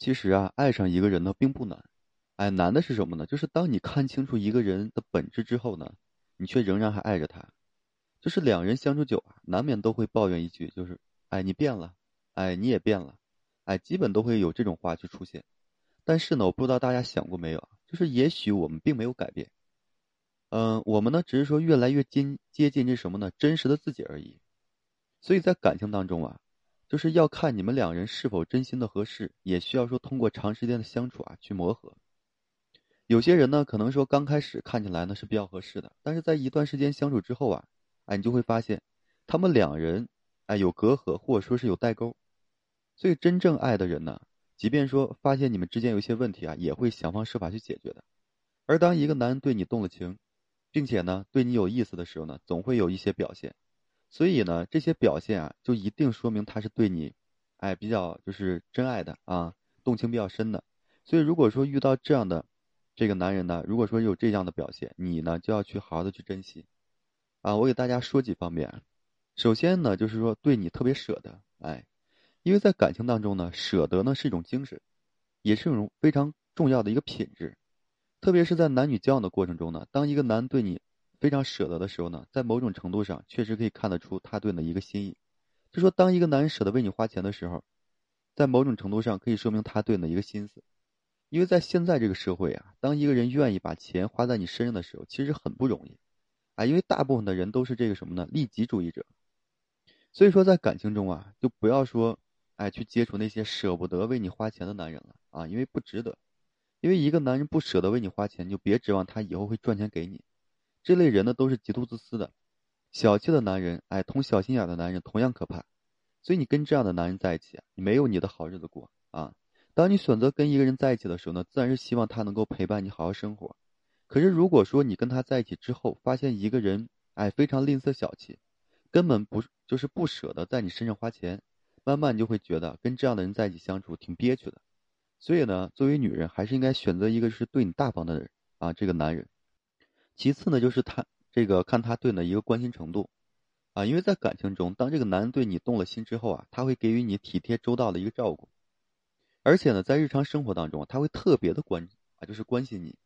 其实啊，爱上一个人呢并不难，哎，难的是什么呢？就是当你看清楚一个人的本质之后呢，你却仍然还爱着他。就是两人相处久啊，难免都会抱怨一句，就是哎你变了，哎你也变了，哎基本都会有这种话去出现。但是呢，我不知道大家想过没有，就是也许我们并没有改变，嗯，我们呢只是说越来越近接近这什么呢？真实的自己而已。所以在感情当中啊。就是要看你们两人是否真心的合适，也需要说通过长时间的相处啊去磨合。有些人呢，可能说刚开始看起来呢是比较合适的，但是在一段时间相处之后啊，哎，你就会发现他们两人哎有隔阂，或者说是有代沟。所以真正爱的人呢，即便说发现你们之间有一些问题啊，也会想方设法去解决的。而当一个男人对你动了情，并且呢对你有意思的时候呢，总会有一些表现。所以呢，这些表现啊，就一定说明他是对你，哎，比较就是真爱的啊，动情比较深的。所以如果说遇到这样的这个男人呢，如果说有这样的表现，你呢就要去好好的去珍惜。啊，我给大家说几方面。首先呢，就是说对你特别舍得，哎，因为在感情当中呢，舍得呢是一种精神，也是一种非常重要的一个品质。特别是在男女交往的过程中呢，当一个男对你。非常舍得的时候呢，在某种程度上确实可以看得出他对你的一个心意。就说当一个男人舍得为你花钱的时候，在某种程度上可以说明他对你的一个心思。因为在现在这个社会啊，当一个人愿意把钱花在你身上的时候，其实很不容易啊。因为大部分的人都是这个什么呢？利己主义者。所以说在感情中啊，就不要说哎去接触那些舍不得为你花钱的男人了啊，因为不值得。因为一个男人不舍得为你花钱，就别指望他以后会赚钱给你。这类人呢，都是极度自私的、小气的男人。哎，同小心眼的男人同样可怕。所以你跟这样的男人在一起，你没有你的好日子过啊。当你选择跟一个人在一起的时候呢，自然是希望他能够陪伴你好好生活。可是如果说你跟他在一起之后，发现一个人哎非常吝啬小气，根本不就是不舍得在你身上花钱，慢慢你就会觉得跟这样的人在一起相处挺憋屈的。所以呢，作为女人，还是应该选择一个是对你大方的人啊，这个男人。其次呢，就是他这个看他对你的一个关心程度，啊，因为在感情中，当这个男人对你动了心之后啊，他会给予你体贴周到的一个照顾，而且呢，在日常生活当中，他会特别的关啊，就是关心你，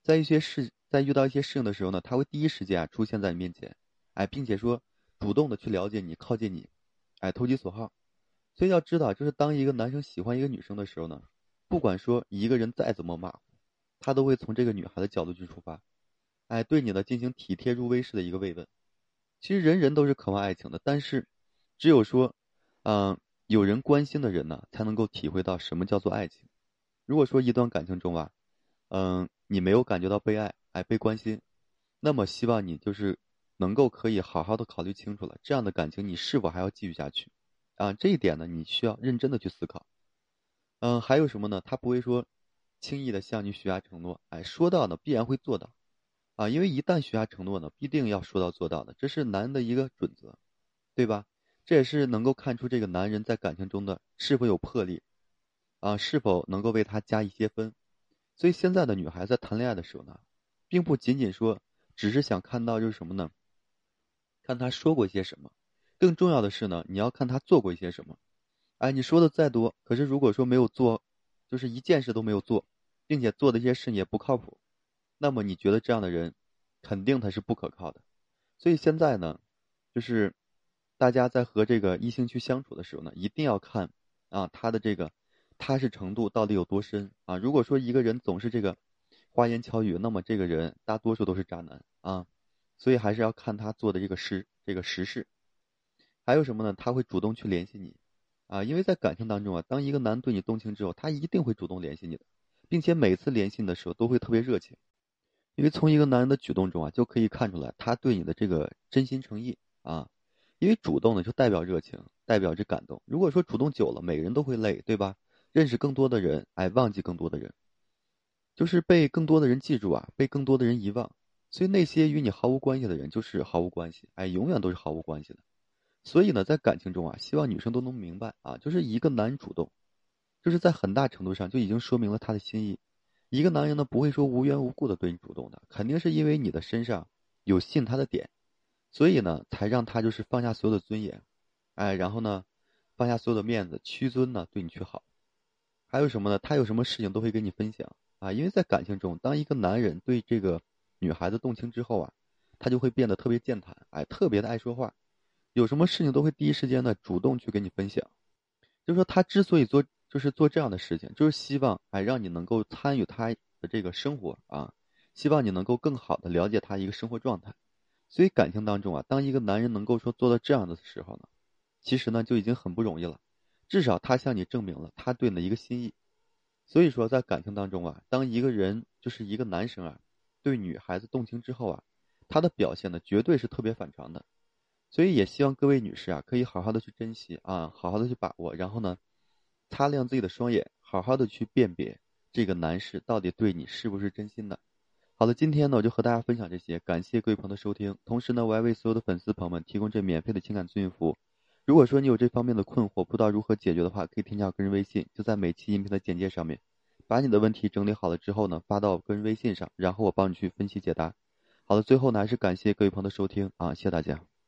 在一些事，在遇到一些事情的时候呢，他会第一时间啊出现在你面前，哎，并且说主动的去了解你，靠近你，哎，投其所好。所以要知道，就是当一个男生喜欢一个女生的时候呢，不管说一个人再怎么马虎，他都会从这个女孩的角度去出发。哎，对你的进行体贴入微式的一个慰问。其实人人都是渴望爱情的，但是只有说，嗯，有人关心的人呢，才能够体会到什么叫做爱情。如果说一段感情中啊，嗯，你没有感觉到被爱，哎，被关心，那么希望你就是能够可以好好的考虑清楚了，这样的感情你是否还要继续下去？啊，这一点呢，你需要认真的去思考。嗯，还有什么呢？他不会说轻易的向你许下承诺，哎，说到呢必然会做到。啊，因为一旦许下承诺呢，必定要说到做到的，这是男人的一个准则，对吧？这也是能够看出这个男人在感情中的是否有魄力，啊，是否能够为他加一些分。所以现在的女孩在谈恋爱的时候呢，并不仅仅说只是想看到就是什么呢？看他说过一些什么，更重要的是呢，你要看他做过一些什么。哎，你说的再多，可是如果说没有做，就是一件事都没有做，并且做的一些事也不靠谱。那么你觉得这样的人，肯定他是不可靠的，所以现在呢，就是大家在和这个异性去相处的时候呢，一定要看啊他的这个踏实程度到底有多深啊。如果说一个人总是这个花言巧语，那么这个人大多数都是渣男啊。所以还是要看他做的这个实这个实事。还有什么呢？他会主动去联系你啊，因为在感情当中啊，当一个男对你动情之后，他一定会主动联系你的，并且每次联系你的时候都会特别热情。因为从一个男人的举动中啊，就可以看出来他对你的这个真心诚意啊。因为主动呢，就代表热情，代表着感动。如果说主动久了，每个人都会累，对吧？认识更多的人，哎，忘记更多的人，就是被更多的人记住啊，被更多的人遗忘。所以那些与你毫无关系的人，就是毫无关系，哎，永远都是毫无关系的。所以呢，在感情中啊，希望女生都能明白啊，就是一个男人主动，就是在很大程度上就已经说明了他的心意。一个男人呢，不会说无缘无故的对你主动的，肯定是因为你的身上有吸引他的点，所以呢，才让他就是放下所有的尊严，哎，然后呢，放下所有的面子，屈尊呢对你去好。还有什么呢？他有什么事情都会跟你分享啊。因为在感情中，当一个男人对这个女孩子动情之后啊，他就会变得特别健谈，哎，特别的爱说话，有什么事情都会第一时间呢主动去跟你分享。就是说，他之所以做，就是做这样的事情，就是希望哎让你能够参与他的这个生活啊，希望你能够更好的了解他一个生活状态。所以感情当中啊，当一个男人能够说做到这样的时候呢，其实呢就已经很不容易了。至少他向你证明了他对你的一个心意，所以说在感情当中啊，当一个人就是一个男生啊，对女孩子动情之后啊，他的表现呢绝对是特别反常的，所以也希望各位女士啊，可以好好的去珍惜啊，好好的去把握，然后呢，擦亮自己的双眼，好好的去辨别这个男士到底对你是不是真心的。好了，今天呢我就和大家分享这些，感谢各位朋友的收听，同时呢我还为所有的粉丝朋友们提供这免费的情感咨询服务。如果说你有这方面的困惑，不知道如何解决的话，可以添加我个人微信，就在每期音频的简介上面，把你的问题整理好了之后呢，发到个人微信上，然后我帮你去分析解答。好了，最后呢，还是感谢各位朋友的收听啊，谢谢大家。